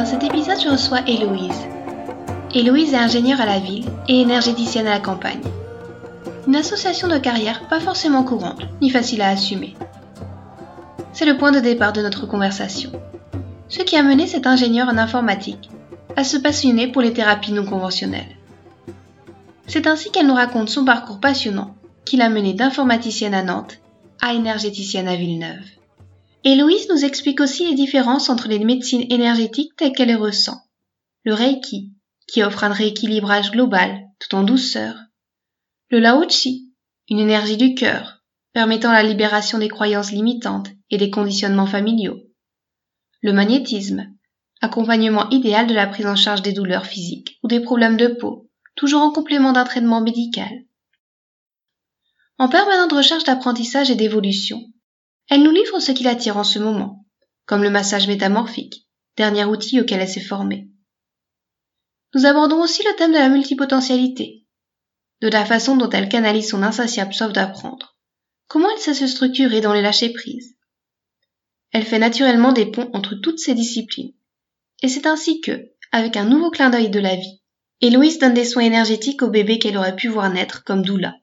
Dans cet épisode, je reçois Héloïse. Héloïse est ingénieure à la ville et énergéticienne à la campagne. Une association de carrière pas forcément courante, ni facile à assumer. C'est le point de départ de notre conversation. Ce qui a mené cette ingénieure en informatique à se passionner pour les thérapies non conventionnelles. C'est ainsi qu'elle nous raconte son parcours passionnant qui l'a menée d'informaticienne à Nantes à énergéticienne à Villeneuve. Héloïse nous explique aussi les différences entre les médecines énergétiques telles qu'elle les ressent. Le Reiki, qui offre un rééquilibrage global tout en douceur. Le Lao-Chi, une énergie du cœur, permettant la libération des croyances limitantes et des conditionnements familiaux. Le magnétisme, accompagnement idéal de la prise en charge des douleurs physiques ou des problèmes de peau, toujours en complément d'un traitement médical. En permanente recherche d'apprentissage et d'évolution, elle nous livre ce qui l'attire en ce moment, comme le massage métamorphique, dernier outil auquel elle s'est formée. Nous abordons aussi le thème de la multipotentialité, de la façon dont elle canalise son insatiable soif d'apprendre, comment elle sait se structurer dans les lâcher-prises. Elle fait naturellement des ponts entre toutes ces disciplines, et c'est ainsi que, avec un nouveau clin d'œil de la vie, Héloïse donne des soins énergétiques au bébé qu'elle aurait pu voir naître comme doula,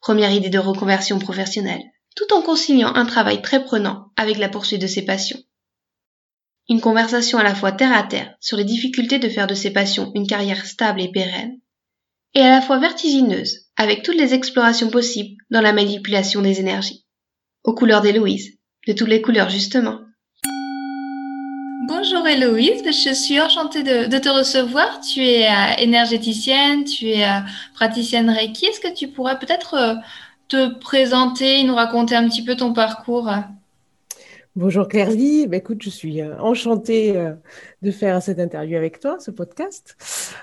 première idée de reconversion professionnelle, tout en conciliant un travail très prenant avec la poursuite de ses passions. Une conversation à la fois terre à terre sur les difficultés de faire de ses passions une carrière stable et pérenne, et à la fois vertigineuse avec toutes les explorations possibles dans la manipulation des énergies. Aux couleurs d'Héloïse, de toutes les couleurs justement. Bonjour Héloïse, je suis enchantée de, te recevoir. Tu es euh, énergéticienne, tu es euh, praticienne Reiki. Est-ce que tu pourrais peut-être euh, te présenter, nous raconter un petit peu ton parcours Bonjour Claire-Vie, bah, écoute, je suis enchantée de faire cette interview avec toi, ce podcast.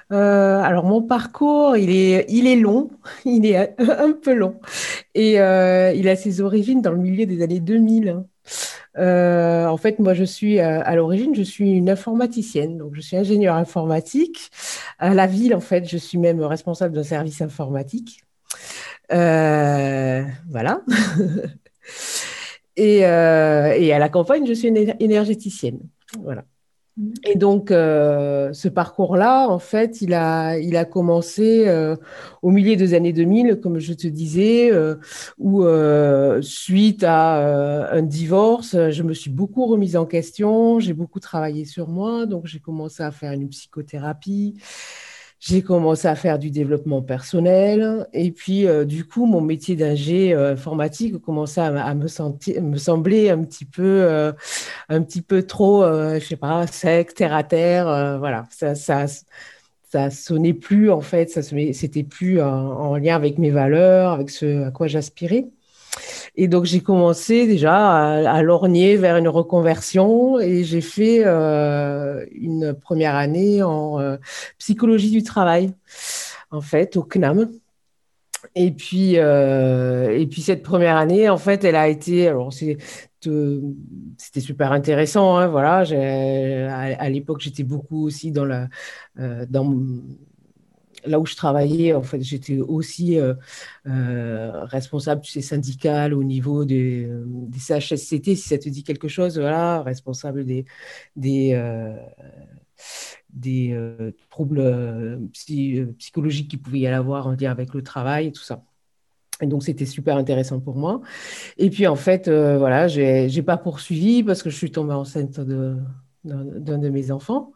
alors mon parcours, il est, il est long, il est un peu long, et il a ses origines dans le milieu des années 2000. Euh, en fait, moi, je suis euh, à l'origine, je suis une informaticienne, donc je suis ingénieure informatique. À la ville, en fait, je suis même responsable d'un service informatique. Euh, voilà. et, et, à la campagne, je suis une énergéticienne. Voilà. Et donc, euh, ce parcours-là, en fait, il a, il a commencé euh, au milieu des années 2000, comme je te disais, euh, où suite à un divorce, je me suis beaucoup remise en question, j'ai beaucoup travaillé sur moi, donc j'ai commencé à faire une psychothérapie. J'ai commencé à faire du développement personnel et puis euh, du coup mon métier d'ingé euh, informatique commençait à, à me, sembler un petit peu, euh, un petit peu trop, je sais pas, sec, terre à terre, voilà. Ça, ça, ça sonnait plus en fait, ça c'était plus en, en, lien avec mes valeurs, avec ce à quoi j'aspirais. Et donc, j'ai commencé déjà à, lorgner vers une reconversion et j'ai fait euh, une première année en euh, psychologie du travail, en fait, au CNAM. Et puis, euh, et puis cette première année, en fait, elle a été, alors c'était super intéressant, hein, voilà. À, à l'époque, j'étais beaucoup aussi dans la, dans là où je travaillais, en fait, j'étais aussi euh, euh, responsable du syndical au niveau des, CHSCT, si ça te dit quelque chose, voilà, responsable des, des, euh, des troubles psychologiques qui pouvaient y avoir en lien avec le travail et tout ça. Et donc, c'était super intéressant pour moi. Et puis, en fait, voilà, je n'ai pas poursuivi parce que je suis tombée enceinte d'un de mes enfants.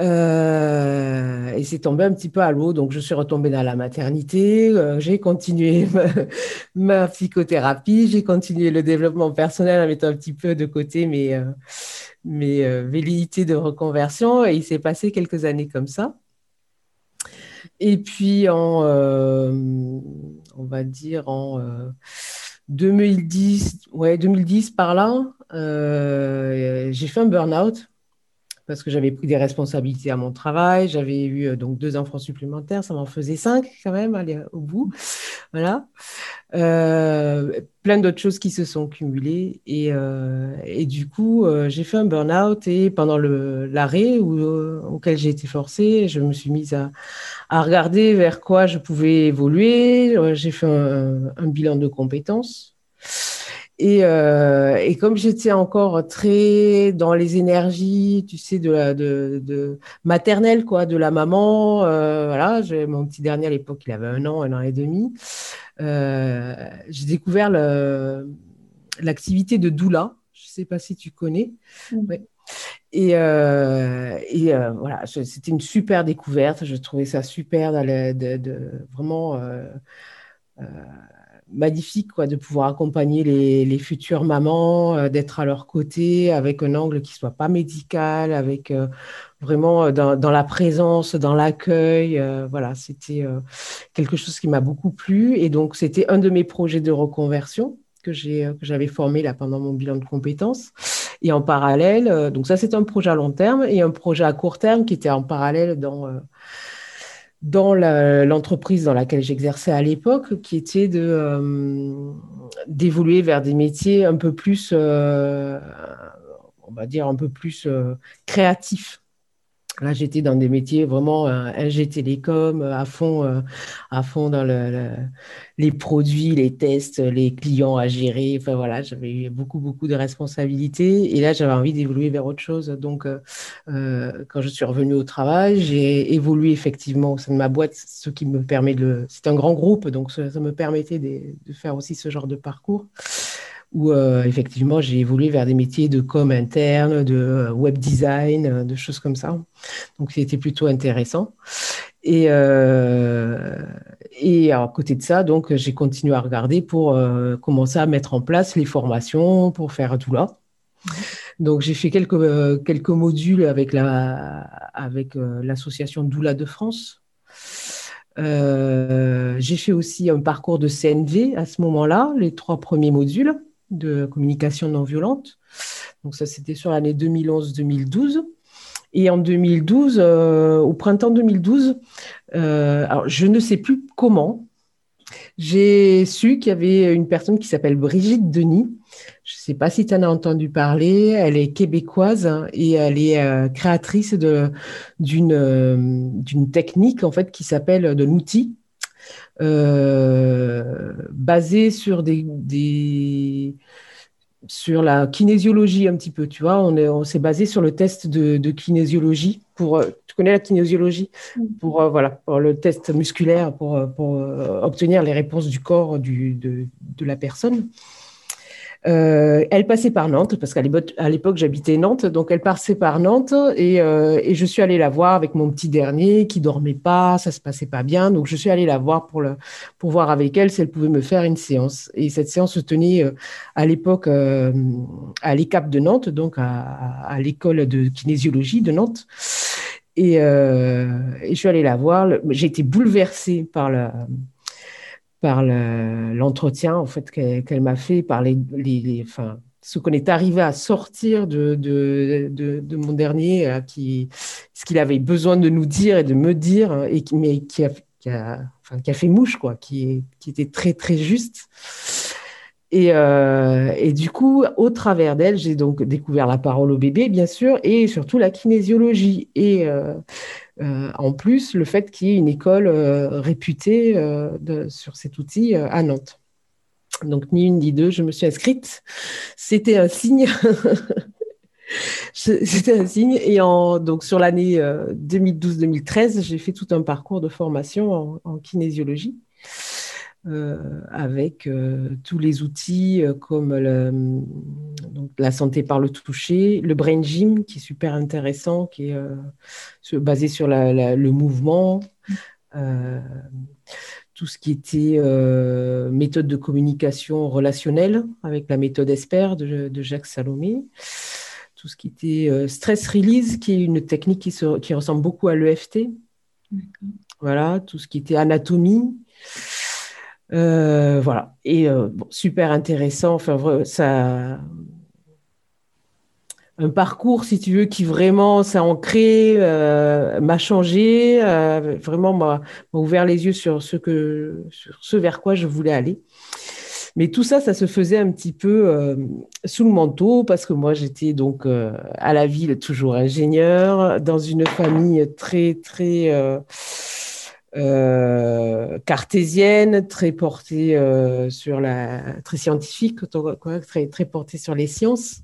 Euh, et c'est tombé un petit peu à l'eau, donc je suis retombée dans la maternité, euh, j'ai continué ma, psychothérapie, j'ai continué le développement personnel en mettant un petit peu de côté mes, euh, mes velléités de reconversion, et il s'est passé quelques années comme ça. Et puis en, on va dire en 2010, ouais, 2010 par là, j'ai fait un burn-out parce que j'avais pris des responsabilités à mon travail, j'avais eu euh, donc deux enfants supplémentaires, ça m'en faisait cinq quand même, aller au bout. Voilà. Euh, plein d'autres choses qui se sont cumulées. Et, euh, et du coup, j'ai fait un burn-out et pendant l'arrêt auquel j'ai été forcée, je me suis mise à, à, regarder vers quoi je pouvais évoluer. J'ai fait un, un bilan de compétences. Et, euh, et, comme j'étais encore très dans les énergies, tu sais, de, la, de, de maternelle, quoi, de la maman, euh, voilà, mon petit dernier à l'époque, il avait un an, un an et demi. Euh, j'ai découvert l'activité de doula. Je sais pas si tu connais. Mmh. Et, et voilà, c'était une super découverte. Je trouvais ça super de, de, de vraiment magnifique quoi, de pouvoir accompagner les, futures mamans, euh, d'être à leur côté avec un angle qui soit pas médical, avec euh, vraiment euh, dans, dans, la présence, dans l'accueil. voilà, c'était quelque chose qui m'a beaucoup plu. Et donc, c'était un de mes projets de reconversion que j'avais formé là pendant mon bilan de compétences. Et en parallèle, donc ça, c'est un projet à long terme et un projet à court terme qui était en parallèle dans dans l'entreprise dans laquelle j'exerçais à l'époque, qui était de euh, d'évoluer vers des métiers un peu plus, euh, on va dire un peu plus euh, créatifs. Là, j'étais dans des métiers vraiment euh, LG Télécom, euh, à fond, euh, à fond dans le, les produits, les tests, les clients à gérer. Enfin voilà, j'avais eu beaucoup, beaucoup de responsabilités. Et là, j'avais envie d'évoluer vers autre chose. Donc, euh, quand je suis revenue au travail, j'ai évolué effectivement au sein de ma boîte, ce qui me permet de. C'est un grand groupe, donc ça, me permettait de, faire aussi ce genre de parcours où euh, effectivement j'ai évolué vers des métiers de com interne, de euh, web design, euh, de choses comme ça. Donc c'était plutôt intéressant. Et, et à côté de ça, donc j'ai continué à regarder pour commencer à mettre en place les formations pour faire tout. Donc j'ai fait quelques, quelques modules avec la avec l'association Doula de France. j'ai fait aussi un parcours de CNV à ce moment-là, les trois premiers modules de communication non violente. Donc ça, c'était sur l'année 2011-2012. Et en 2012, euh, au printemps 2012, euh, alors je ne sais plus comment, j'ai su qu'il y avait une personne qui s'appelle Brigitte Denis. Je ne sais pas si tu en as entendu parler. Elle est québécoise hein, et elle est euh, créatrice d'une technique en fait qui s'appelle de l'outil basé sur des, des, sur la kinésiologie un petit peu, tu vois. On, on s'est basé sur le test de, de kinésiologie. Pour, euh, tu connais la kinésiologie? Pour, euh, voilà, pour le test musculaire, pour, pour obtenir les réponses du corps du, de, de la personne. Euh, elle passait par Nantes, parce qu'à l'époque, j'habitais Nantes, donc elle passait par Nantes et, euh, et, je suis allée la voir avec mon petit dernier qui dormait pas, ça se passait pas bien, donc je suis allée la voir pour, le, pour voir avec elle si elle pouvait me faire une séance. Et cette séance se tenait euh, à l'époque euh, à l'ECAP de Nantes, donc à, à l'école de kinésiologie de Nantes. Et, euh, et, je suis allée la voir. J'ai été bouleversée par la par l'entretien en fait qu'elle m'a fait, par les, enfin, ce qu'on est arrivé à sortir de, mon dernier, euh, ce qu'il avait besoin de nous dire et de me dire, et qui, mais qui a, qui a fait mouche, quoi, qui, qui était très très juste. Et, euh, et, du coup, au travers d'elle, j'ai donc découvert la parole au bébé, bien sûr, et surtout la kinésiologie. Et euh, euh, en plus, le fait qu'il y ait une école réputée sur cet outil à Nantes. Donc, ni une ni deux, je me suis inscrite. C'était un signe. C'était un signe. Et donc, sur l'année 2012-2013, j'ai fait tout un parcours de formation en kinésiologie. Euh, avec euh, tous les outils euh, comme le, donc, la santé par le toucher, le brain gym qui est super intéressant, qui est basé sur la, la, le mouvement, tout ce qui était méthode de communication relationnelle avec la méthode ESPER de, de Jacques Salomé. Tout ce qui était stress release, qui est une technique qui, se, qui ressemble beaucoup à l'EFT. Voilà, tout ce qui était anatomie, euh, voilà. Et euh, super intéressant. Enfin, ça. un parcours, si tu veux, qui vraiment s'est ancré, euh, m'a changé, vraiment m'a ouvert les yeux sur ce, que, sur ce vers quoi je voulais aller. Mais tout ça, ça se faisait un petit peu sous le manteau parce que moi, j'étais donc à la ville, toujours ingénieur, dans une famille très, très cartésienne, très portée sur la, très scientifique, quoi, très, très portée sur les sciences.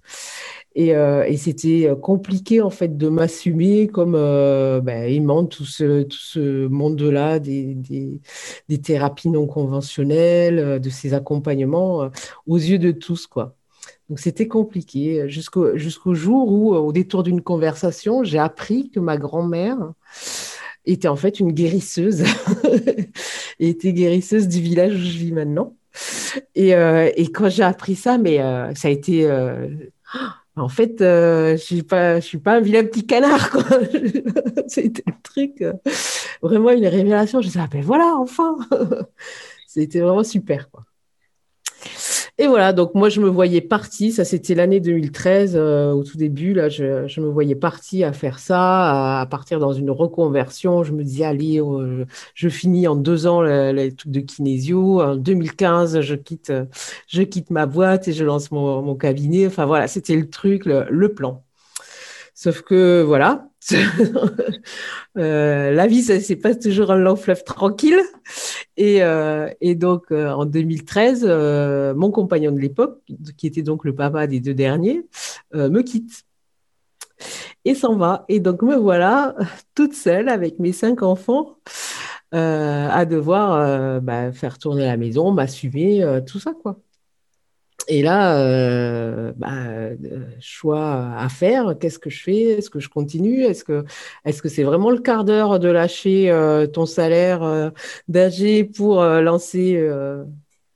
Et, euh, et c'était euh, compliqué en fait de m'assumer comme euh, ben, aimant tout ce, tout ce monde-là des, des, des, thérapies non conventionnelles, euh, de ces accompagnements aux yeux de tous quoi. Donc c'était compliqué jusqu'au jusqu'au jour où, au détour d'une conversation, j'ai appris que ma grand-mère était en fait une guérisseuse, et était guérisseuse du village où je vis maintenant. Et, euh, et quand j'ai appris ça, mais ça a été en fait, euh, je suis pas, suis pas un vilain petit canard. C'était le truc, euh, vraiment une révélation. Je disais, ah ben voilà, enfin, c'était vraiment super. Quoi. Et voilà, donc moi, je me voyais partie, ça c'était l'année 2013, euh, au tout début, là, je, me voyais partie à faire ça, à, partir dans une reconversion. Je me disais, allez, euh, je finis en deux ans les trucs de kinésio. En 2015, je quitte, je quitte ma boîte et je lance mon, cabinet. Enfin voilà, c'était le truc, le plan. Sauf que voilà, euh, la vie, c'est pas toujours un long fleuve tranquille. Et, euh, donc, euh, en 2013, euh, mon compagnon de l'époque, qui était donc le papa des deux derniers, me quitte et s'en va. Et donc, me voilà toute seule avec mes cinq enfants à devoir bah, faire tourner la maison, m'assumer, tout ça, quoi. Et là, euh, bah, euh, choix à faire. Qu'est-ce que je fais? Est-ce que je continue? Est-ce que c'est vraiment le quart d'heure de lâcher euh, ton salaire euh,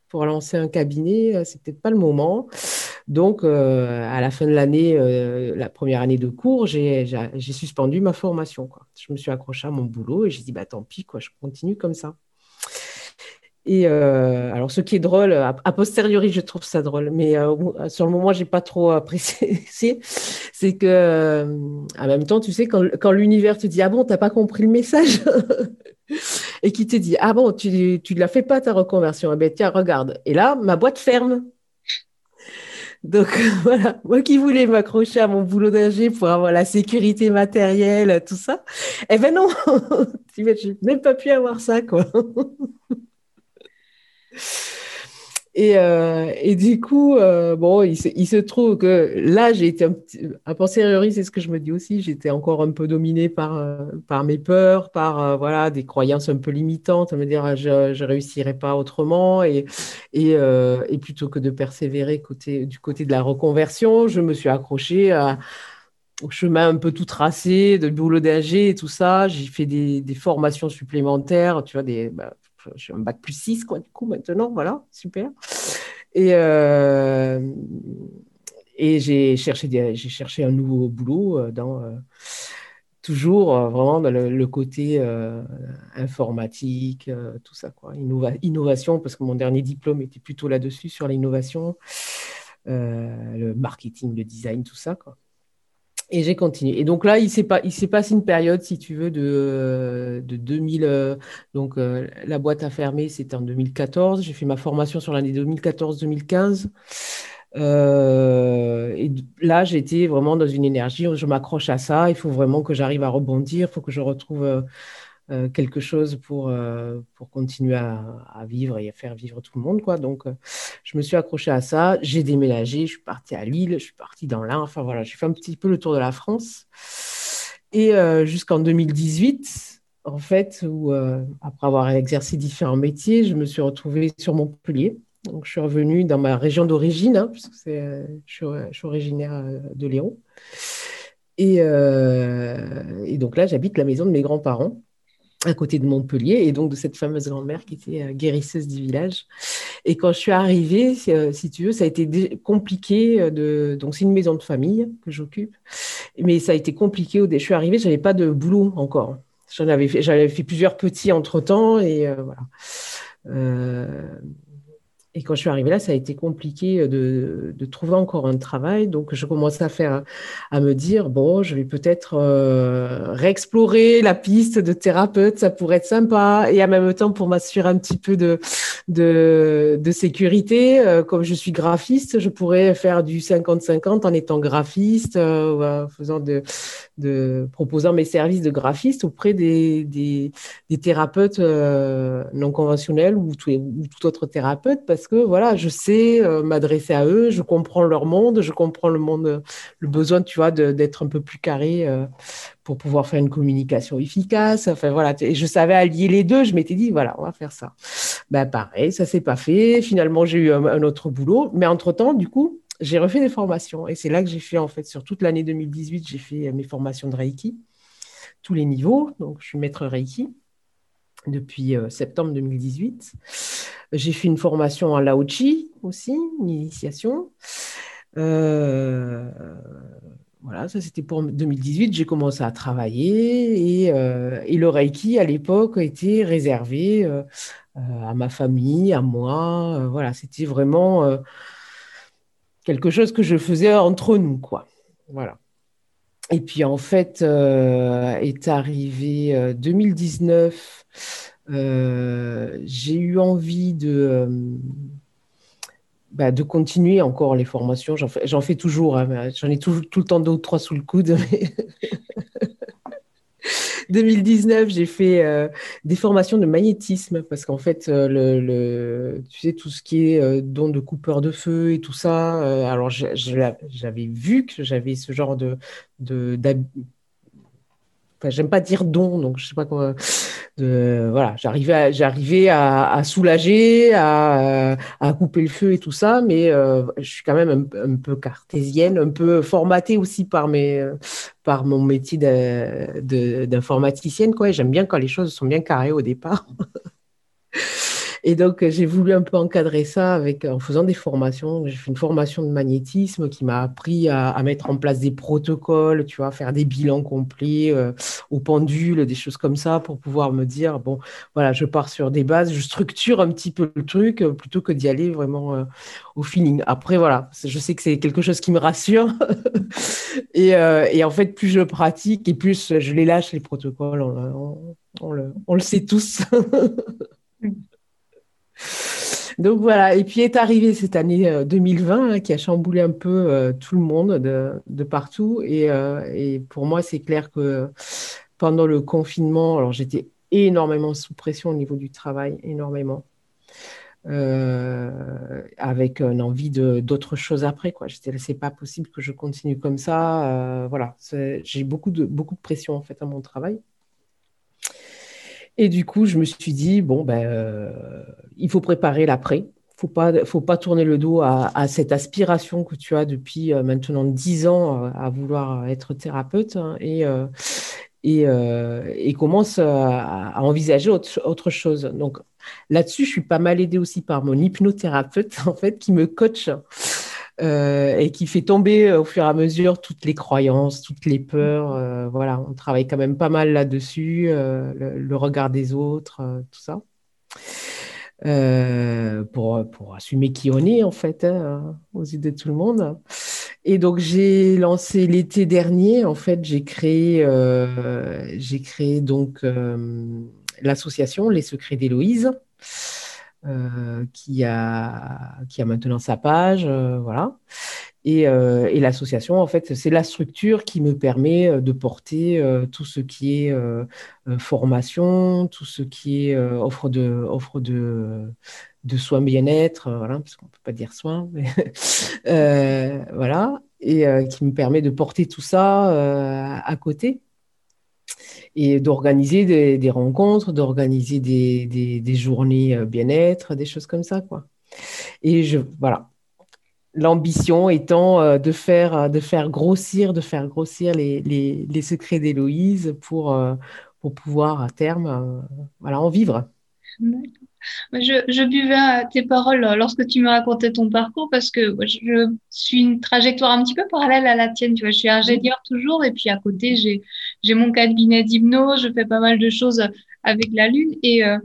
pour lancer un cabinet? C'est peut-être pas le moment. Donc, à la fin de l'année, la première année de cours, j'ai suspendu ma formation. Je me suis accroché à mon boulot et j'ai dit bah tant pis quoi, je continue comme ça. Et euh, alors, ce qui est drôle, a, posteriori, je trouve ça drôle, mais euh, sur le moment, j'ai pas trop apprécié. c'est que, euh, en même temps, tu sais, quand, quand l'univers te dit ah bon, t'as pas compris le message, et qui te dit ah bon, tu tu la fais pas ta reconversion, eh ben tiens, regarde. Et là, ma boîte ferme. Donc voilà, moi qui voulais m'accrocher à mon boulot d'ingé pour avoir la sécurité matérielle, tout ça, eh ben non, je n'ai même pas pu avoir ça, quoi. Et, euh, et, du coup, euh, bon, il se, trouve que là, j'ai été un petit, à posteriori, c'est ce que je me dis aussi, j'étais encore un peu dominée par, euh, par mes peurs, par voilà, des croyances un peu limitantes, à me dire je ne réussirai pas autrement. Et, plutôt que de persévérer du côté de la reconversion, je me suis accrochée au chemin un peu tout tracé, de boulot d'AG et tout ça. J'ai fait des, des, formations supplémentaires, tu vois, des. Bah, j'ai un bac plus 6, quoi, du coup, maintenant, voilà, super. Et, euh, et j'ai cherché, cherché un nouveau boulot euh, dans, euh, toujours vraiment dans le, côté informatique, tout ça, quoi. Innova innovation, parce que mon dernier diplôme était plutôt là-dessus, sur l'innovation, le marketing, le design, tout ça, quoi. Et j'ai continué. Et donc là, il s'est passé une période, si tu veux, de, de 2000. Euh, donc euh, la boîte a fermé, c'était en 2014. J'ai fait ma formation sur l'année 2014-2015. Euh, et là, j'étais vraiment dans une énergie. Je m'accroche à ça. Il faut vraiment que j'arrive à rebondir. Il faut que je retrouve euh, quelque chose pour, euh, pour continuer à, vivre et à faire vivre tout le monde. Quoi. Donc, euh, je me suis accrochée à ça. J'ai déménagé, je suis partie à Lille, je suis partie dans l'Ain. Enfin, voilà, j'ai fait un petit peu le tour de la France. Et jusqu'en 2018, en fait, où, après avoir exercé différents métiers, je me suis retrouvée sur Montpellier. Donc, je suis revenue dans ma région d'origine, hein, puisque je, suis, je suis originaire de. Et, et donc là, j'habite la maison de mes grands-parents à côté de Montpellier, et donc de cette fameuse grand-mère qui était euh, guérisseuse du village. Et quand je suis arrivée, euh, si tu veux, ça a été compliqué. Euh, de... Donc, c'est une maison de famille que j'occupe, mais ça a été compliqué. Je suis arrivée, je n'avais pas de boulot encore. J'en avais fait, j'avais fait plusieurs petits entre-temps, et euh, voilà. Euh... et quand je suis arrivée là, ça a été compliqué de, de trouver encore un travail. Donc, je commençais à faire, à me dire, bon, je vais peut-être euh, réexplorer la piste de thérapeute, ça pourrait être sympa. Et en même temps, pour m'assurer un petit peu de, de, de sécurité, euh, comme je suis graphiste, je pourrais faire du 50-50 en étant graphiste, euh, en faisant de, de, proposant mes services de graphiste auprès des, des, des thérapeutes non conventionnels ou tout, ou tout autre thérapeute, parce que voilà, je sais euh, m'adresser à eux, je comprends leur monde, je comprends le monde, le besoin, tu vois, d'être un peu plus carré euh, pour pouvoir faire une communication efficace. Enfin voilà, et je savais allier les deux. Je m'étais dit voilà, on va faire ça. Ben pareil, ça s'est pas fait. Finalement, j'ai eu un, autre boulot, mais entre temps, du coup, j'ai refait des formations et c'est là que j'ai fait en fait sur toute l'année 2018, j'ai fait mes formations de Reiki, tous les niveaux. Donc, je suis maître Reiki depuis euh, septembre 2018. J'ai fait une formation en Laochi aussi, une initiation. Euh, voilà, ça c'était pour 2018. J'ai commencé à travailler et, euh, et, le Reiki à l'époque était réservé à ma famille, à moi. voilà, c'était vraiment quelque chose que je faisais entre nous, quoi. Voilà. Et puis en fait, euh, est arrivé 2019, euh, euh, j'ai eu envie de, bah, de continuer encore les formations. J'en fais, toujours, hein, j'en ai tout, tout, le temps deux ou trois sous le coude. 2019, j'ai fait euh, des formations de magnétisme parce qu'en fait, euh, le, tu sais, tout ce qui est euh, don de coupeur de feu et tout ça, alors j'avais vu que j'avais ce genre de, de j'aime pas dire don, donc je sais pas quoi. De, voilà, j'arrivais, j'arrivais à, soulager, à, à, couper le feu et tout ça, mais euh, je suis quand même un, peu cartésienne, un peu formatée aussi par mes, par mon métier d'informaticienne, quoi. J'aime bien quand les choses sont bien carrées au départ. Et donc, j'ai voulu un peu encadrer ça avec, en faisant des formations. J'ai fait une formation de magnétisme qui m'a appris à, mettre en place des protocoles, tu vois, faire des bilans complets euh, au pendule, des choses comme ça pour pouvoir me dire, bon, voilà, je pars sur des bases, je structure un petit peu le truc euh, plutôt que d'y aller vraiment euh, au feeling. Après, voilà, je sais que c'est quelque chose qui me rassure. et, en fait, plus je pratique et plus je les lâche, les protocoles, on, le, on le sait tous. Donc voilà, et puis est arrivée cette année 2020 euh, hein, qui a chamboulé un peu euh, tout le monde de, partout. Euh, et, pour moi, c'est clair que pendant le confinement, alors j'étais énormément sous pression au niveau du travail, énormément. avec une envie d'autres choses après. Quoi. J'étais c'est pas possible que je continue comme ça. voilà, j'ai beaucoup de, beaucoup de pression en fait à mon travail. Et du coup, je me suis dit, bon, ben, euh, il faut préparer l'après. Faut pas, faut pas tourner le dos à, cette aspiration que tu as depuis euh, maintenant dix ans euh, à vouloir être thérapeute hein, et, et, et, commence à, envisager autre, autre, chose. Donc là-dessus, je suis pas mal aidée aussi par mon hypnothérapeute, en fait, qui me coach euh, et qui fait tomber euh, au fur et à mesure toutes les croyances, toutes les peurs. Euh, voilà, on travaille quand même pas mal là-dessus, le, regard des autres, tout ça. pour, pour assumer qui on est en fait hein, aux yeux de tout le monde. Et donc j'ai lancé l'été dernier, en fait j'ai créé, j'ai créé donc l'association Les Secrets d'Héloïse. Euh, qui, a, qui a maintenant sa page, euh, voilà. Et, euh, et l'association, en fait, c'est la structure qui me permet de porter tout ce qui est formation, tout ce qui est offre de, offre de, de soins bien-être, voilà, parce qu'on ne peut pas dire soins, voilà, et qui me permet de porter tout ça à côté et d'organiser des, rencontres, d'organiser des, des, journées euh, bien-être, des choses comme ça, quoi. Et je, voilà. L'ambition étant euh, de faire, euh, de faire grossir, de faire grossir les, les, les secrets d'Héloïse pour, pour pouvoir à terme voilà, en vivre. Je, buvais tes paroles lorsque tu me racontais ton parcours parce que je suis une trajectoire un petit peu parallèle à la tienne. Tu vois, je suis ingénieur toujours et puis à côté, j'ai, j'ai mon cabinet d'hypnose, je fais pas mal de choses avec la lune et, euh,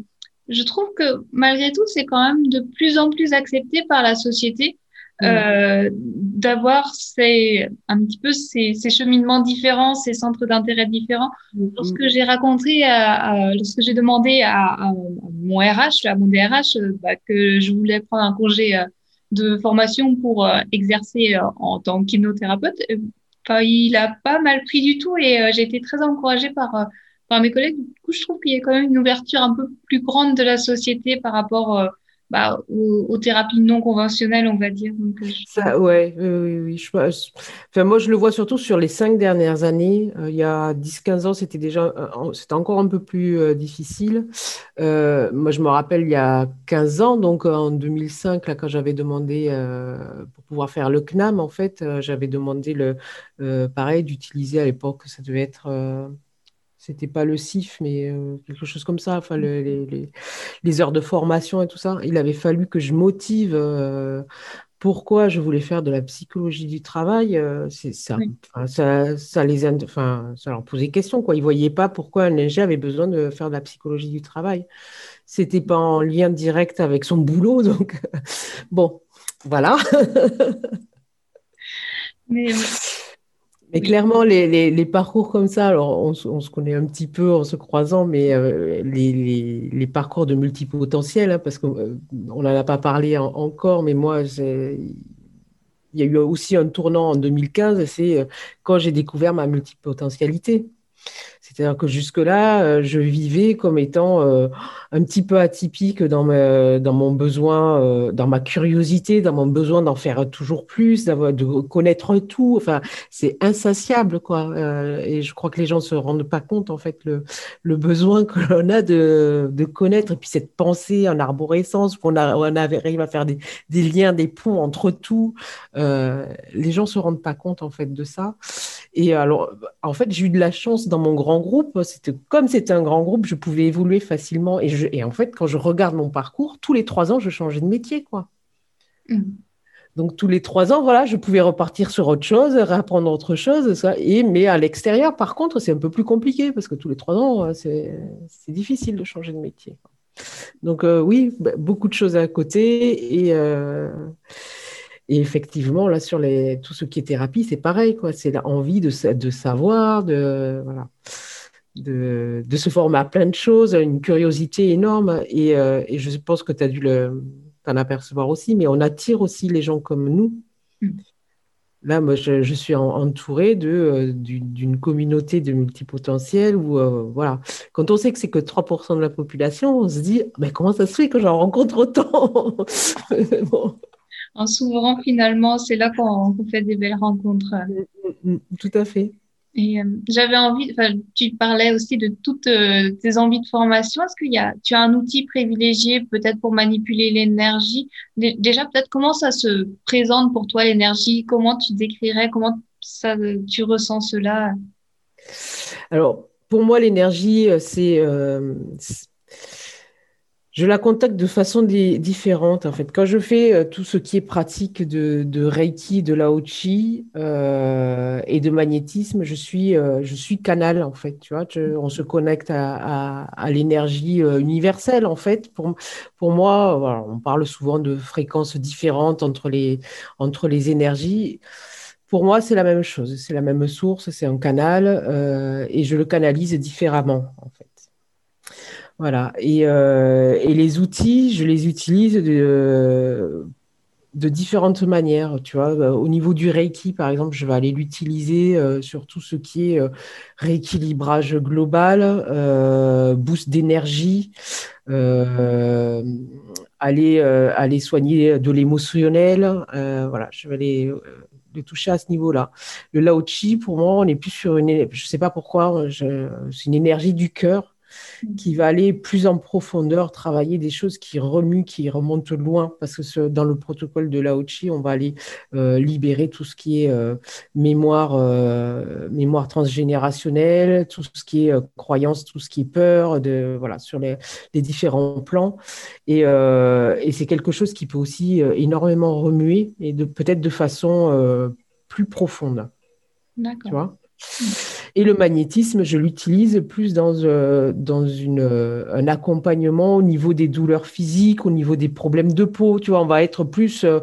je trouve que malgré tout, c'est quand même de plus en plus accepté par la société mm. euh, d'avoir ces, un petit peu ces, ces, cheminements différents, ces centres d'intérêt différents. Mm. Lorsque j'ai raconté, à, lorsque j'ai demandé à, à, mon RH, à mon DRH, euh, bah, que je voulais prendre un congé euh, de formation pour euh, exercer en tant qu'hypnothérapeute, il a pas mal pris du tout et j'ai été très encouragée par par mes collègues. Du coup, je trouve qu'il y a quand même une ouverture un peu plus grande de la société par rapport euh, bah, aux, thérapies non conventionnelles, on va dire. Euh, Ça, ouais, oui, oui. Je, moi, je le vois surtout sur les cinq dernières années. Euh, il y a 10-15 ans, c'était déjà, c'était encore un peu plus difficile. moi, je me rappelle, il y a 15 ans, donc en 2005, là, quand j'avais demandé pour pouvoir faire le CNAM, en fait, j'avais demandé le, pareil, d'utiliser à l'époque, ça devait être c'était pas le CIF, mais euh, quelque chose comme ça, enfin, les, heures de formation et tout ça. Il avait fallu que je motive euh, pourquoi je voulais faire de la psychologie du travail. Euh, ça, ça, les, enfin, ça leur posait question. Quoi. Ils ne voyaient pas pourquoi un ingé avait besoin de faire de la psychologie du travail. C'était pas en lien direct avec son boulot, donc bon, voilà. mais mais clairement, les, les, parcours comme ça, alors on, on, se connaît un petit peu en se croisant, mais euh, les, les, parcours de multipotentiel, hein, parce qu'on euh, n'en a pas parlé encore, mais moi, il y a eu aussi un tournant en 2015, c'est euh, quand j'ai découvert ma multipotentialité. C'est-à-dire que jusque-là, euh, je vivais comme étant euh, un petit peu atypique dans, dans mon besoin, euh, dans ma curiosité, dans mon besoin d'en faire toujours plus, de connaître tout. Enfin, c'est insatiable, quoi. et je crois que les gens ne se rendent pas compte, en fait, le, le besoin que l'on a de, de, connaître. Et puis cette pensée en arborescence, qu'on on arrive à faire des, des, liens, des ponts entre tout. les gens ne se rendent pas compte, en fait, de ça. Et alors, en fait, j'ai eu de la chance dans mon grand groupe. C'était comme c'était un grand groupe, je pouvais évoluer facilement. Et, je, et, en fait, quand je regarde mon parcours, tous les trois ans, je changeais de métier, quoi. Mmh. Donc tous les trois ans, voilà, je pouvais repartir sur autre chose, réapprendre autre chose. Ça, et, mais à l'extérieur, par contre, c'est un peu plus compliqué parce que tous les trois ans, euh, c'est difficile de changer de métier. Donc euh, oui, bah, beaucoup de choses à côté et euh, et effectivement, là, sur les, tout ce qui est thérapie, c'est pareil, quoi. C'est l'envie de, de savoir, de, voilà, de, de, se former à plein de choses, une curiosité énorme. Et, euh, et je pense que tu as dû t'en apercevoir aussi, mais on attire aussi les gens comme nous. Mm. Là, moi, je, je suis entourée de, euh, d'une communauté de multipotentiels où, euh, voilà, quand on sait que c'est que 3% de la population, on se dit, mais comment ça se fait que j'en rencontre autant bon en s'ouvrant finalement, c'est là qu'on fait des belles rencontres. Mm, mm, tout à fait. Euh, j'avais envie, tu parlais aussi de toutes euh, tes envies de formation. Est-ce qu'il y a, tu as un outil privilégié peut-être pour manipuler l'énergie? Déjà, peut-être comment ça se présente pour toi l'énergie? Comment tu décrirais? Comment tu ressens cela? Alors, pour moi, l'énergie, euh, c'est je la contacte de façon différente. En fait, quand je fais euh, tout ce qui est pratique de, Reiki, de Laochi euh, et de magnétisme, je suis, euh, je suis canal en fait. Tu vois, on se connecte à, l'énergie universelle en fait. Pour, pour moi, on parle souvent de fréquences différentes entre les, entre les énergies. Pour moi, c'est la même chose. C'est la même source, c'est un canal et je le canalise différemment en fait. Voilà. Euh, et, les outils, je les utilise de, différentes manières. Euh, au niveau du Reiki, par exemple, je vais aller l'utiliser euh, sur tout ce qui est rééquilibrage global, boost d'énergie, aller, aller soigner de l'émotionnel. voilà, je vais aller le toucher à ce niveau-là. Le Lao Chi, pour moi, on est plus sur une, je sais pas pourquoi, c'est une énergie du cœur qui va aller plus en profondeur, travailler des choses qui remuent, qui remontent loin, parce que dans le protocole de Laochi, on va aller euh, libérer tout ce qui est euh, mémoire, euh, mémoire transgénérationnelle, tout ce qui est croyance, tout ce qui est peur, de, voilà, sur les, différents plans. Et, et c'est quelque chose qui peut aussi énormément remuer, et peut-être de façon plus profonde. D'accord. Tu vois? Et le magnétisme, je l'utilise plus dans, euh, euh, un accompagnement au niveau des douleurs physiques, au niveau des problèmes de peau. Tu vois, on va être plus. Euh,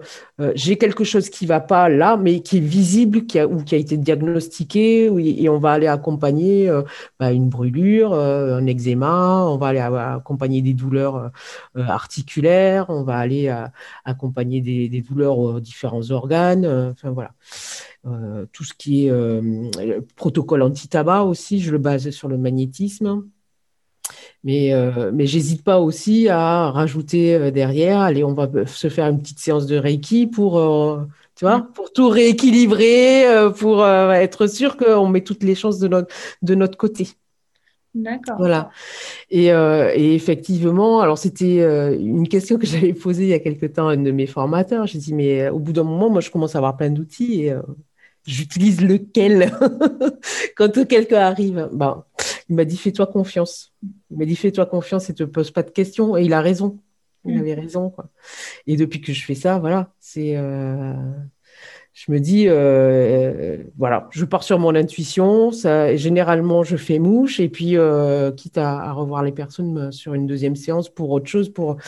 j'ai quelque chose qui va pas là, mais qui est visible, qui a, ou qui a été diagnostiqué, et on va aller accompagner bah, une brûlure, un eczéma, on va aller accompagner des douleurs articulaires, on va aller accompagner des, des douleurs aux différents organes. enfin voilà. Euh, tout ce qui est euh, protocole anti-tabac aussi, je le base sur le magnétisme. Mais, euh, mais j'hésite pas aussi à rajouter derrière, allez, on va se faire une petite séance de Reiki pour, tu vois, pour tout rééquilibrer, pour être sûr qu'on met toutes les chances de notre, de notre côté. D'accord. Voilà. Et, et, effectivement, alors c'était une question que j'avais posée il y a quelque temps à un de mes formateurs. J'ai dit, mais au bout d'un moment, moi, je commence à avoir plein d'outils et j'utilise lequel quand quelqu'un arrive. Ben, il m'a dit fais-toi confiance. Il m'a dit fais-toi confiance et te pose pas de questions. Et il a raison. Il mm. avait raison. Quoi. Et depuis que je fais ça, voilà, c'est. Euh, je me dis, euh, voilà, je pars sur mon intuition. Ça, généralement, je fais mouche et puis, euh, quitte à, revoir les personnes sur une deuxième séance pour autre chose, pour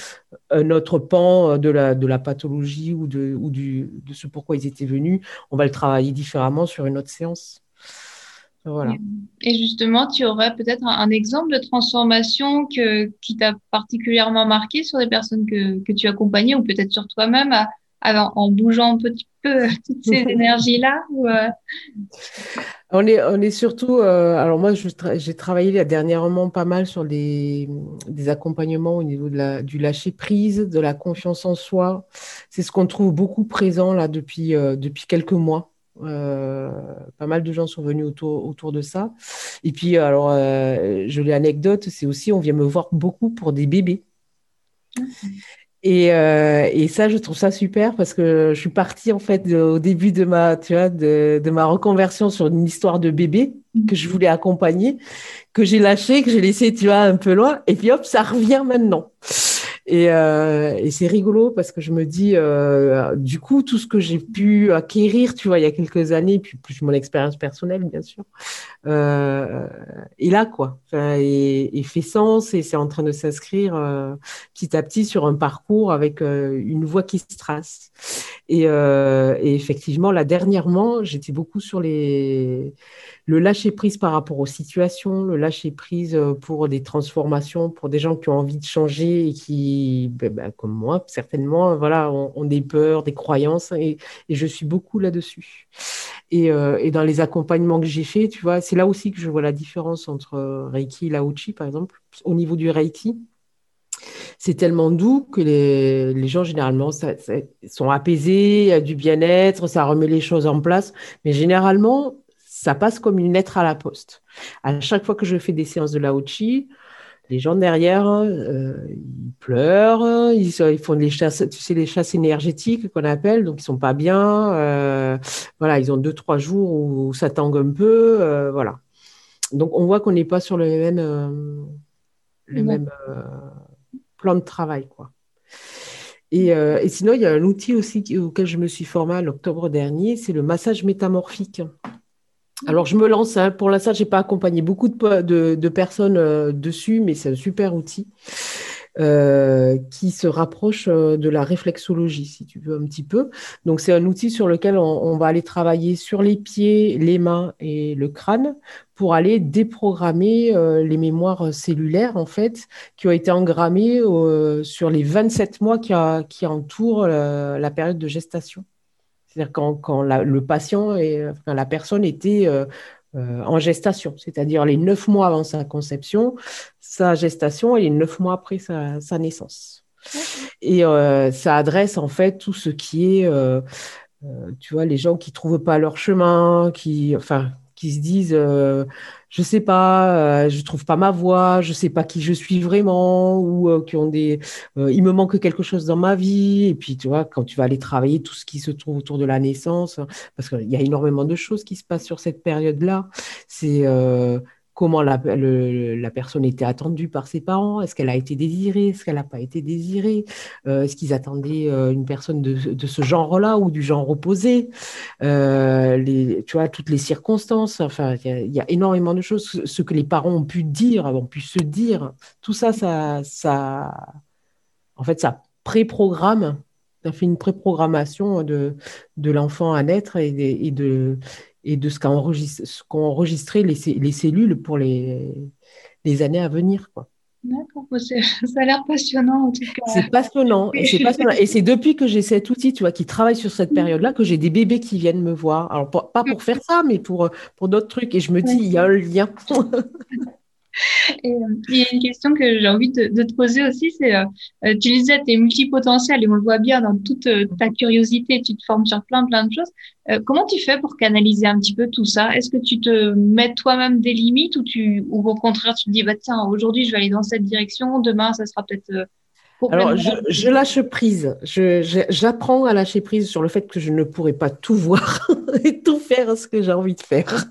un autre pan de la, de la pathologie ou, de, ou du, de ce pourquoi ils étaient venus, on va le travailler différemment sur une autre séance. Voilà. Et justement, tu aurais peut-être un, exemple de transformation que, qui t'a particulièrement marqué sur les personnes que, que tu accompagnais ou peut-être sur toi-même en bougeant un petit peu toutes ces énergies-là euh? on, est, on est surtout. Euh, alors, moi, j'ai travaillé dernièrement pas mal sur des accompagnements au niveau de la, du lâcher-prise, de la confiance en soi. C'est ce qu'on trouve beaucoup présent là depuis, euh, depuis quelques mois. pas mal de gens sont venus autour, autour de ça. Et puis, alors, je l'ai anecdote, c'est aussi, on vient me voir beaucoup pour des bébés. Et, euh, et, ça, je trouve ça super parce que je suis partie en fait au début de ma, tu vois, de, de, ma reconversion sur une histoire de bébé que je voulais accompagner, que j'ai lâché, que j'ai laissé, tu vois, un peu loin. Et puis hop, ça revient maintenant. Et, euh, et c'est rigolo parce que je me dis, euh, du coup, tout ce que j'ai pu acquérir, tu vois, il y a quelques années, puis plus mon expérience personnelle, bien sûr, euh, est là, quoi. Enfin, et, fait sens et c'est en train de s'inscrire euh, petit à petit sur un parcours avec euh, une voie qui se trace. Et, et effectivement, là, dernièrement, j'étais beaucoup sur les le lâcher prise par rapport aux situations, le lâcher prise euh, pour des transformations, pour des gens qui ont envie de changer et qui, ben, ben, comme moi, certainement, voilà, ont, des peurs, des croyances, et, je suis beaucoup là-dessus. Euh, et, dans les accompagnements que j'ai faits, tu vois, c'est là aussi que je vois la différence entre Reiki et Lauchi, par exemple. Au niveau du Reiki, c'est tellement doux que les, gens, généralement, sont apaisés, il y a du bien-être, ça remet les choses en place. Mais généralement, ça passe comme une lettre à la poste. À chaque fois que je fais des séances de Laochi, les gens derrière, euh, ils pleurent, ils, font des chasses, tu sais, les chasses énergétiques qu'on appelle, donc ils sont pas bien. Euh, voilà, ils ont deux, trois jours où ça tangue un peu. Euh, voilà. Donc on voit qu'on n'est pas sur le même, le même plan de travail, quoi. Et, et, sinon, il y a un outil aussi auquel je me suis formée l'octobre dernier, c'est le massage métamorphique. Alors, je me lance. Hein. Pour l'instant, je n'ai pas accompagné beaucoup de, personnes euh, dessus, mais c'est un super outil euh, qui se rapproche euh, de la réflexologie, si tu veux, un petit peu. Donc, c'est un outil sur lequel on, va aller travailler sur les pieds, les mains et le crâne pour aller déprogrammer les mémoires cellulaires, en fait, qui ont été engrammées sur les 27 mois qui entourent la période de gestation. C'est-à-dire quand, le patient et la personne était euh, euh, en gestation, c'est-à-dire les neuf mois avant sa conception, sa gestation et les neuf mois après sa, naissance. Et euh, ça adresse en fait tout ce qui est, tu vois, les gens qui trouvent pas leur chemin, qui, enfin, qui se disent je sais pas, euh, je trouve pas ma voix, je sais pas qui je suis vraiment, ou euh, qui ont des, euh, il me manque quelque chose dans ma vie. Et puis tu vois, quand tu vas aller travailler tout ce qui se trouve autour de la naissance, parce qu'il y a énormément de choses qui se passent sur cette période-là. C'est comment la, la, personne était attendue par ses parents, est-ce qu'elle a été désirée, est-ce qu'elle n'a pas été désirée, euh, est-ce qu'ils attendaient euh, une personne de, de ce genre-là ou du genre opposé, les, tu vois, toutes les circonstances, enfin, il y, a énormément de choses, ce que les parents ont pu dire, ont pu se dire, tout ça, ça, ça en fait, ça préprogramme ça fait une préprogrammation de, de l'enfant à naître et de, et de ce qu'ont enregistré, les, les, cellules pour les, les années à venir. D'accord, ça a l'air passionnant en tout cas. C'est passionnant, et c'est passionnant. Et c'est depuis que j'ai cet outil, tu vois, qui travaille sur cette période-là, que j'ai des bébés qui viennent me voir. Alors, pas pour faire ça, mais pour, pour d'autres trucs. Et je me dis, il y a un lien. Et, euh, il y a une question que j'ai envie de, te poser aussi, c'est, euh, euh, tu disais, tu es multipotentiel et on le voit bien dans toute ta curiosité, tu te formes sur plein, plein de choses. comment tu fais pour canaliser un petit peu tout ça? Est-ce que tu te mets toi-même des limites ou, tu, ou au contraire, tu te dis, bah, tiens, aujourd'hui, je vais aller dans cette direction, demain, ça sera peut-être... Alors, je, lâche prise. J'apprends à lâcher prise sur le fait que je ne pourrai pas tout voir et tout faire ce que j'ai envie de faire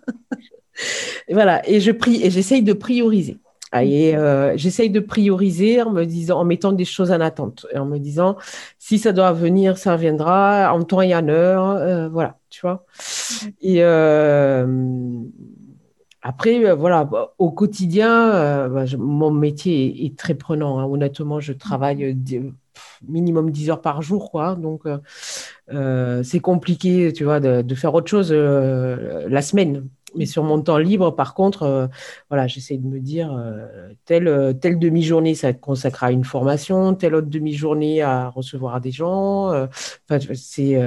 voilà, et je prie et j'essaye de prioriser. Ah, et euh, j'essaye de prioriser en me disant, en mettant des choses en attente, et en me disant, si ça doit venir, ça viendra en temps et en heure, euh, voilà, tu vois. Et euh, après, voilà, au quotidien, bah, mon métier est, très prenant. Hein. Honnêtement, je travaille minimum 10 heures par jour, quoi. Donc, c'est compliqué, tu vois, de, de faire autre chose la semaine mais sur mon temps libre, par contre, euh, voilà, j'essaie de me dire euh, telle, euh, telle demi-journée, ça va être consacré à une formation, telle autre demi-journée à recevoir des gens. Enfin, c'est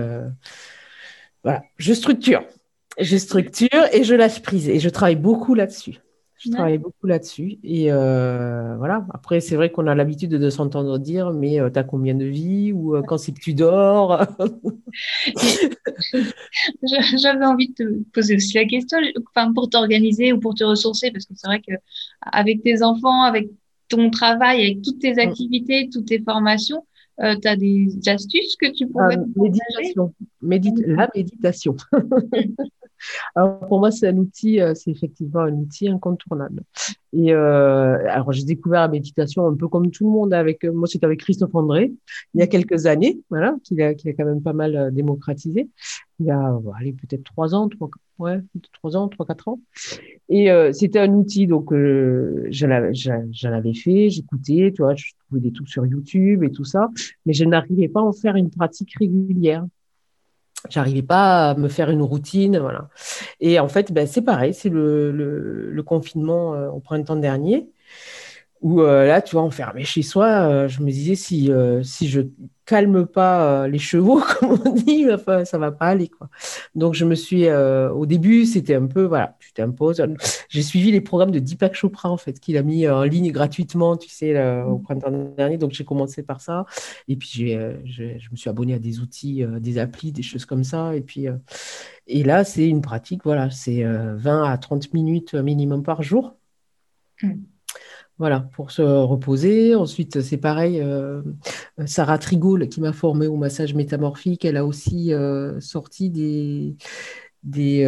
voilà, je structure, je structure et je lâche prise et je travaille beaucoup là-dessus. Je travaille beaucoup là-dessus. Et euh, voilà. Après, c'est vrai qu'on a l'habitude de s'entendre dire, mais euh, tu as combien de vies Ou euh, quand c'est que tu dors? J'avais envie de te poser aussi la question, enfin, pour t'organiser ou pour te ressourcer, parce que c'est vrai qu'avec tes enfants, avec ton travail, avec toutes tes mm. activités, toutes tes formations, tu as des astuces que tu pourrais méditation. la méditation. Alors pour moi, c'est un outil, euh, c'est effectivement un outil incontournable. Et euh, alors j'ai découvert la méditation un peu comme tout le monde avec moi, c'était avec Christophe André il y a quelques années, voilà, qu'il a, qu'il a quand même pas mal euh, démocratisé. Il y a, peut-être trois ans, trois, ouais, trois ans, trois quatre ans. Et euh, c'était un outil, donc euh, j'en avais fait, j'écoutais, tu vois, je trouvais des trucs sur YouTube et tout ça, mais je n'arrivais pas à en faire une pratique régulière. J'arrivais pas à me faire une routine, voilà. Et en fait, ben, c'est pareil, c'est le, le, le, confinement euh, au printemps dernier, où euh, là, tu vois, enfermé chez soi, euh, je me disais si, si je calme pas les chevaux, comme on dit, ça va pas aller, quoi. Donc, je me suis, au début, c'était un peu, voilà, tu t'imposes. J'ai suivi les programmes de Deepak Chopra, en fait, qu'il a mis en ligne gratuitement, tu sais, au mmh. printemps dernier. Donc, j'ai commencé par ça. Et puis, je, me suis abonné à des outils, des applis, des choses comme ça. Et puis, et là, c'est une pratique, voilà, c'est 20 à 30 minutes minimum par jour. Mmh. Voilà, pour se reposer. Ensuite, c'est pareil, Sarah Trigoul, qui m'a formée au massage métamorphique, elle a aussi sorti des, des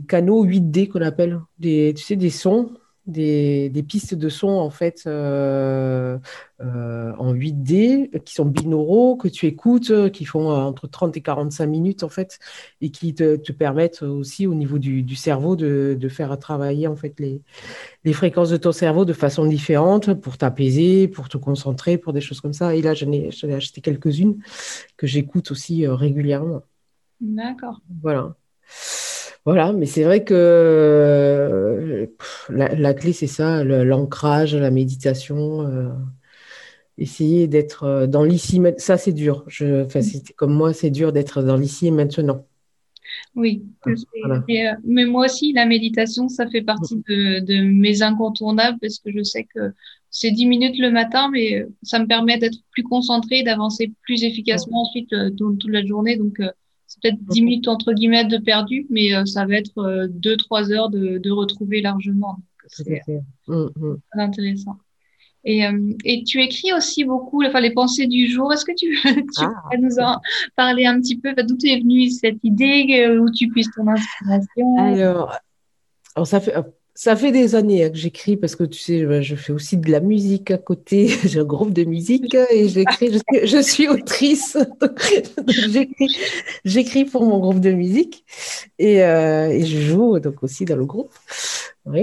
canaux 8D qu'on appelle, des, tu sais, des sons, des, des pistes de son en fait euh, euh, en 8D qui sont binauraux, que tu écoutes, qui font entre 30 et 45 minutes en fait, et qui te, te permettent aussi au niveau du, du cerveau de, de, faire travailler en fait les, les fréquences de ton cerveau de façon différente pour t'apaiser, pour te concentrer, pour des choses comme ça. Et là, j'en ai, ai acheté quelques-unes que j'écoute aussi euh, régulièrement. D'accord. Voilà. Voilà, mais c'est vrai que euh, la, clé, c'est ça, l'ancrage, la méditation. Euh, essayer d'être euh, dans l'ici. Ça, c'est dur. Je, comme moi, c'est dur d'être dans l'ici et maintenant. Oui, mais moi aussi, la méditation, ça fait partie de, mes incontournables parce que je sais que c'est 10 minutes le matin, mais ça me permet d'être plus concentré, d'avancer plus efficacement ensuite toute la journée. Donc, c'est peut-être 10 minutes entre guillemets de perdu, mais euh, ça va être 2-3 euh, heures de, de, retrouver largement. C'est mmh, mmh. intéressant. Et, euh, et, tu écris aussi beaucoup enfin, les pensées du jour. Est-ce que tu, tu ah. peux nous en parler un petit peu? D'où est venue cette idée Où tu puisses ton inspiration? Alors, Alors, ça fait, ça fait des années hein, que j'écris parce que tu sais, bah, je fais aussi de la musique à côté. J'ai un groupe de musique et j'écris. Je, suis autrice. J'écris pour mon groupe de musique et, euh, et, je joue donc aussi dans le groupe. Oui.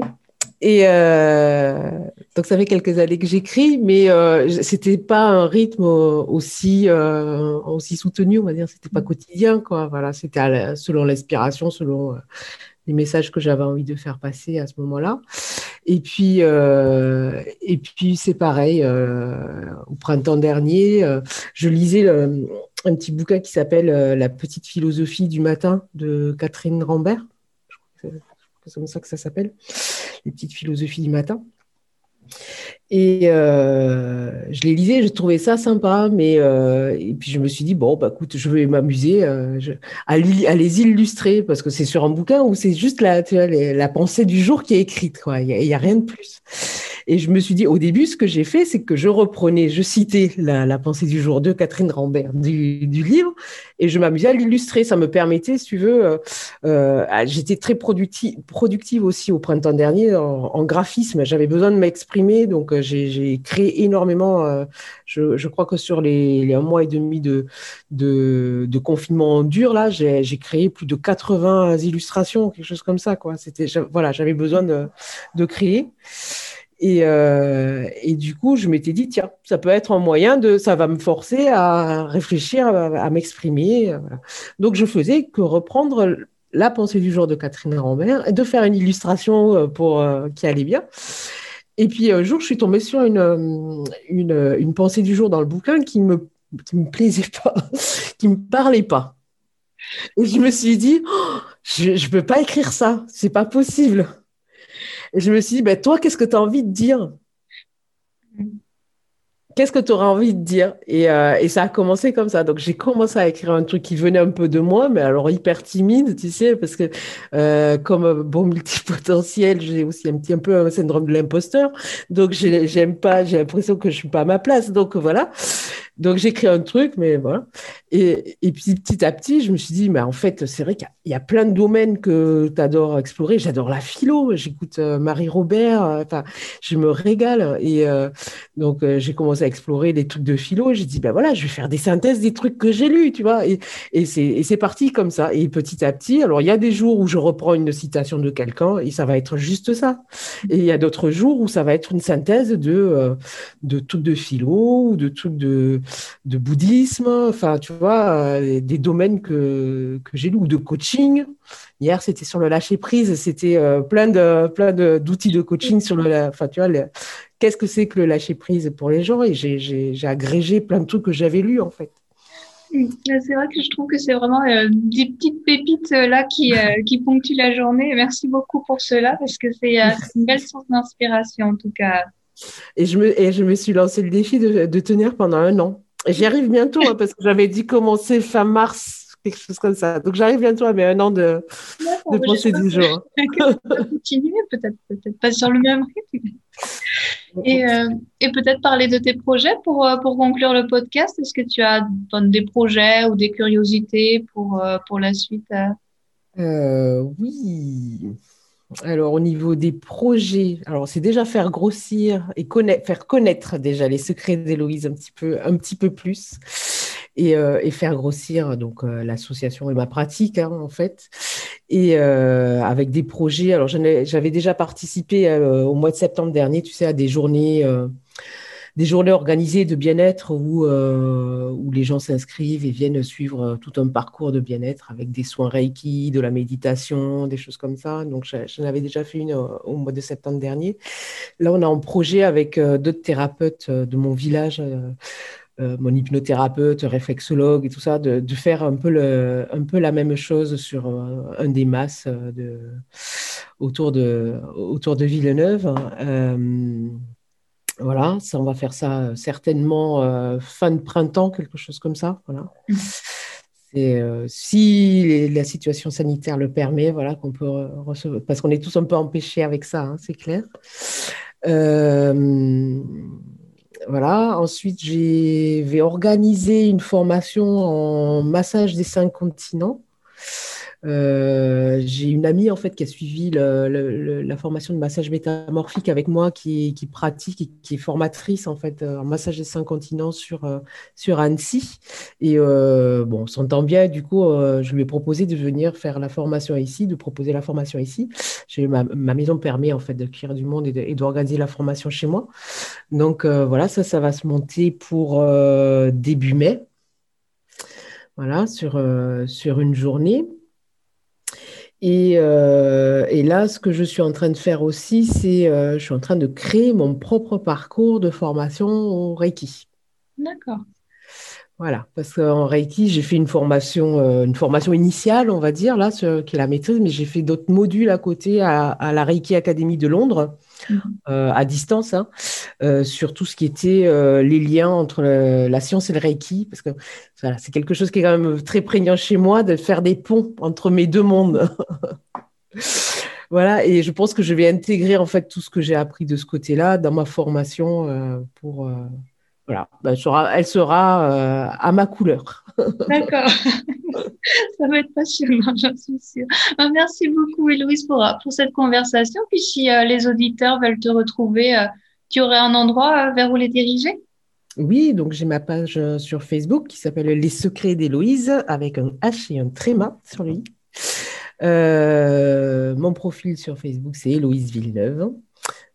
Et euh, donc ça fait quelques années que j'écris, mais euh, c'était pas un rythme aussi euh, aussi soutenu, on va dire. C'était pas quotidien, quoi. Voilà, c'était selon l'inspiration, selon les messages que j'avais envie de faire passer à ce moment-là. Et puis, euh, et puis c'est pareil, euh, au printemps dernier, euh, je lisais un petit bouquin qui s'appelle La petite philosophie du matin de Catherine Rambert. C'est comme ça que ça s'appelle, Les petites philosophies du matin. Et euh, je les lisais, je trouvais ça sympa, mais euh, puis je me suis dit bon bah écoute, je vais m'amuser euh, à, les illustrer parce que c'est sur un bouquin où c'est juste la, tu vois, la pensée du jour qui est écrite, quoi. Il n'y a, rien de plus. Et je me suis dit, au début, ce que j'ai fait, c'est que je reprenais, je citais la, pensée du jour de Catherine Rambert du, livre, et je m'amusais à l'illustrer. Ça me permettait, si tu veux, euh, euh, j'étais très productive, aussi au printemps dernier en, graphisme. J'avais besoin de m'exprimer, donc euh, j'ai créé énormément. Je, crois que sur les, un mois et demi de, confinement dur, là, j'ai créé plus de 80 illustrations, quelque chose comme ça. Quoi. Voilà, j'avais besoin de créer. Et, euh, et, du coup, je m'étais dit, tiens, ça peut être un moyen de, ça va me forcer à réfléchir, à, m'exprimer. Euh, Donc, je faisais que reprendre la pensée du jour de Catherine Rambert de faire une illustration euh, pour, qui allait bien. Et puis, un jour, je suis tombée sur une, une, une pensée du jour dans le bouquin qui me, qui me plaisait pas, qui me parlait pas. Et je me suis dit, oh, je ne peux pas écrire ça, c'est pas possible. Et je me suis dit, ben, toi, qu'est-ce que tu as envie de dire? Qu'est-ce que tu auras envie de dire? Et, euh, et, ça a commencé comme ça. Donc, j'ai commencé à écrire un truc qui venait un peu de moi, mais alors hyper timide, tu sais, parce que euh, comme bon multipotentiel, j'ai aussi un petit un peu un syndrome de l'imposteur. Donc, j'aime pas, j'ai l'impression que je suis pas à ma place. Donc, voilà. Donc j'écris un truc, mais voilà. Et, puis petit à petit, je me suis dit, mais en fait, c'est vrai qu'il y, a plein de domaines que tu adores explorer. J'adore la philo, j'écoute euh, Marie Robert, euh, enfin, je me régale. Et euh, donc j'ai commencé à explorer des trucs de philo. J'ai dit, ben voilà, je vais faire des synthèses des trucs que j'ai lus, tu vois. Et, et c'est parti comme ça. Et petit à petit, alors il y a des jours où je reprends une citation de quelqu'un et ça va être juste ça. Et il y a d'autres jours où ça va être une synthèse de, de trucs de philo ou de trucs de de bouddhisme, enfin, tu vois, euh, des domaines que, que j'ai lus, ou de coaching. Hier, c'était sur le lâcher prise, c'était euh, plein de plein d'outils de, coaching sur le, enfin, tu vois, qu'est-ce que c'est que le lâcher prise pour les gens, et j'ai agrégé plein de trucs que j'avais lus en fait. Mmh. C'est vrai que je trouve que c'est vraiment euh, des petites pépites là qui, qui ponctuent la journée. Merci beaucoup pour cela parce que c'est une belle source d'inspiration en tout cas. Et je, me, et je me suis lancé le défi de, de tenir pendant un an. J'y arrive bientôt hein, parce que j'avais dit commencer fin mars, quelque chose comme ça. Donc j'arrive bientôt à mes un an de, de pensée du jour. continuer, peut-être, peut-être pas sur le même rythme. Et, euh, et peut-être parler de tes projets pour, euh, pour conclure le podcast. Est-ce que tu as des projets ou des curiosités pour, euh, pour la suite Oui. Alors, au niveau des projets, alors c'est déjà faire grossir et connaître, faire connaître déjà les secrets d'Héloïse un petit peu, un petit peu plus et, euh, faire grossir donc euh, l'association et ma pratique hein, en fait. Et euh, avec des projets, alors j'avais déjà participé au mois de septembre dernier, tu sais, à des journées des journées organisées de bien-être où, où les gens s'inscrivent et viennent suivre tout un parcours de bien-être avec des soins Reiki, de la méditation, des choses comme ça. Donc, j'en avais déjà fait une au, mois de septembre dernier. Là, on a un projet avec d'autres thérapeutes de mon village. Mon hypnothérapeute, réflexologue et tout ça, de, de, faire un peu, le, un peu la même chose sur un des masses de, autour, de, autour de Villeneuve. Voilà, ça, on va faire ça euh, certainement euh, fin de printemps, quelque chose comme ça. Voilà. Euh, si la situation sanitaire le permet, voilà, qu'on peut recevoir, parce qu'on est tous un peu empêchés avec ça, hein, c'est clair. Voilà. Ensuite, je vais organiser une formation en massage des cinq continents. Euh, j'ai une amie en fait qui a suivi la formation de massage métamorphique avec moi, qui, pratique et qui est formatrice en fait en massage des cinq continents sur, euh, sur Annecy. Et euh, bon, on s'entend bien. Du coup, je lui ai proposé de venir faire la formation ici, de proposer la formation ici. Ma, ma maison permet en fait d'acquérir du monde et d'organiser la formation chez moi. Donc voilà, ça, ça va se monter pour début mai. Voilà, sur une journée. Euh, et, là, ce que je suis en train de faire aussi, c'est euh, je suis en train de créer mon propre parcours de formation au Reiki. D'accord. Voilà, parce qu'en Reiki, j'ai fait une formation, euh, une formation initiale, on va dire, là, qui est la maîtrise, mais j'ai fait d'autres modules à côté à, la Reiki Academy de Londres. Euh, à distance, hein, euh, sur tout ce qui était les liens entre la science et le Reiki, parce que c'est quelque chose qui est quand même très prégnant chez moi, de faire des ponts entre mes deux mondes. voilà, et je pense que je vais intégrer en fait tout ce que j'ai appris de ce côté-là dans ma formation pour voilà, bah, elle sera, euh, à ma couleur. D'accord. Ça va être passionnant, j'en suis sûre. Bah, merci beaucoup, Héloïse, pour, pour cette conversation. Puis si euh, les auditeurs veulent te retrouver, euh, tu aurais un endroit vers où les diriger? Oui, donc j'ai ma page sur Facebook qui s'appelle Les Secrets d'Héloïse avec un H et un tréma sur lui. mon profil sur Facebook, c'est Héloïse Villeneuve.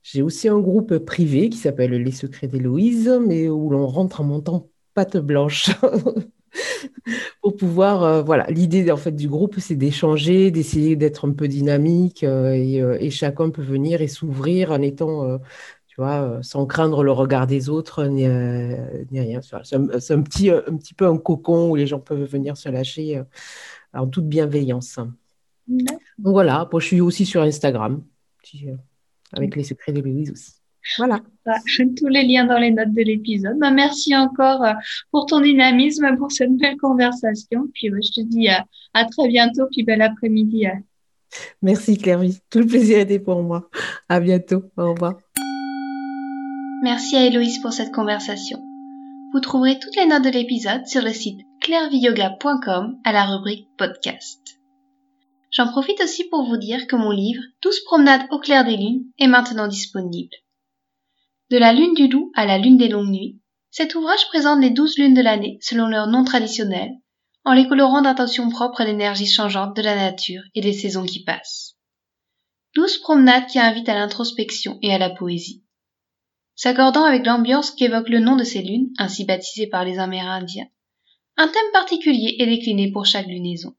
J'ai aussi un groupe privé qui s'appelle Les Secrets d'Héloïse, mais où l'on rentre en montant patte blanche. pour pouvoir, euh, voilà, l'idée en fait du groupe, c'est d'échanger, d'essayer d'être un peu dynamique euh, euh, et, chacun peut venir et s'ouvrir en étant, tu vois, sans craindre le regard des autres ni, rien. C'est un, petit, un petit peu un cocon où les gens peuvent venir se lâcher en toute bienveillance. Donc voilà, moi, je suis aussi sur Instagram avec les secrets de Louise aussi. Voilà. Tous les liens dans les notes de l'épisode. Bah, merci encore euh, pour ton dynamisme, pour cette belle conversation. Puis je te dis à, très bientôt, puis bel après-midi. Merci Claire, tout le plaisir était pour moi. À bientôt, au revoir. Merci à Héloïse pour cette conversation. Vous trouverez toutes les notes de l'épisode sur le site clairviyoga.com à la rubrique podcast. J'en profite aussi pour vous dire que mon livre 12 promenades au clair des lunes est maintenant disponible. De la lune du loup à la lune des longues nuits, cet ouvrage présente les douze lunes de l'année selon leur nom traditionnel, en les colorant d'intentions propres à l'énergie changeante de la nature et des saisons qui passent. Douze promenades qui invitent à l'introspection et à la poésie. S'accordant avec l'ambiance qu'évoque le nom de ces lunes, ainsi baptisées par les Amérindiens, un thème particulier est décliné pour chaque lunaison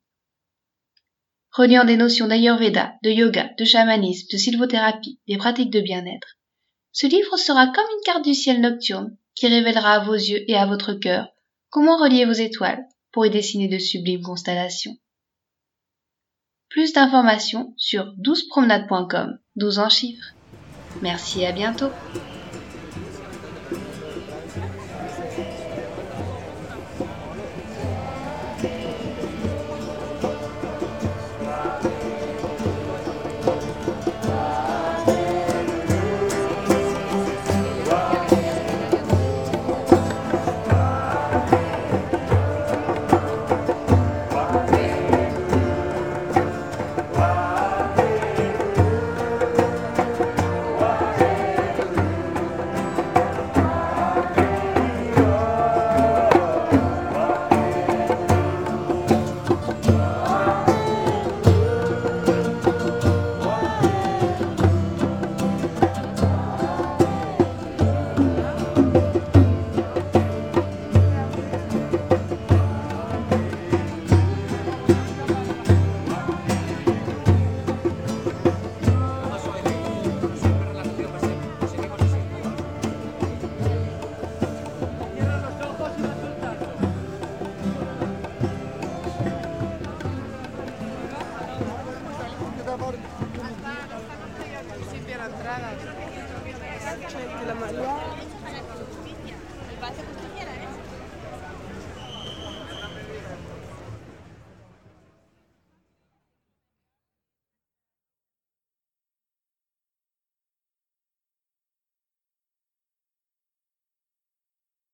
reliant des notions d'Ayurveda, de yoga, de chamanisme, de sylvothérapie, des pratiques de bien-être. Ce livre sera comme une carte du ciel nocturne qui révélera à vos yeux et à votre cœur comment relier vos étoiles pour y dessiner de sublimes constellations. Plus d'informations sur 12promenades.com, 12 en chiffres. Merci et à bientôt.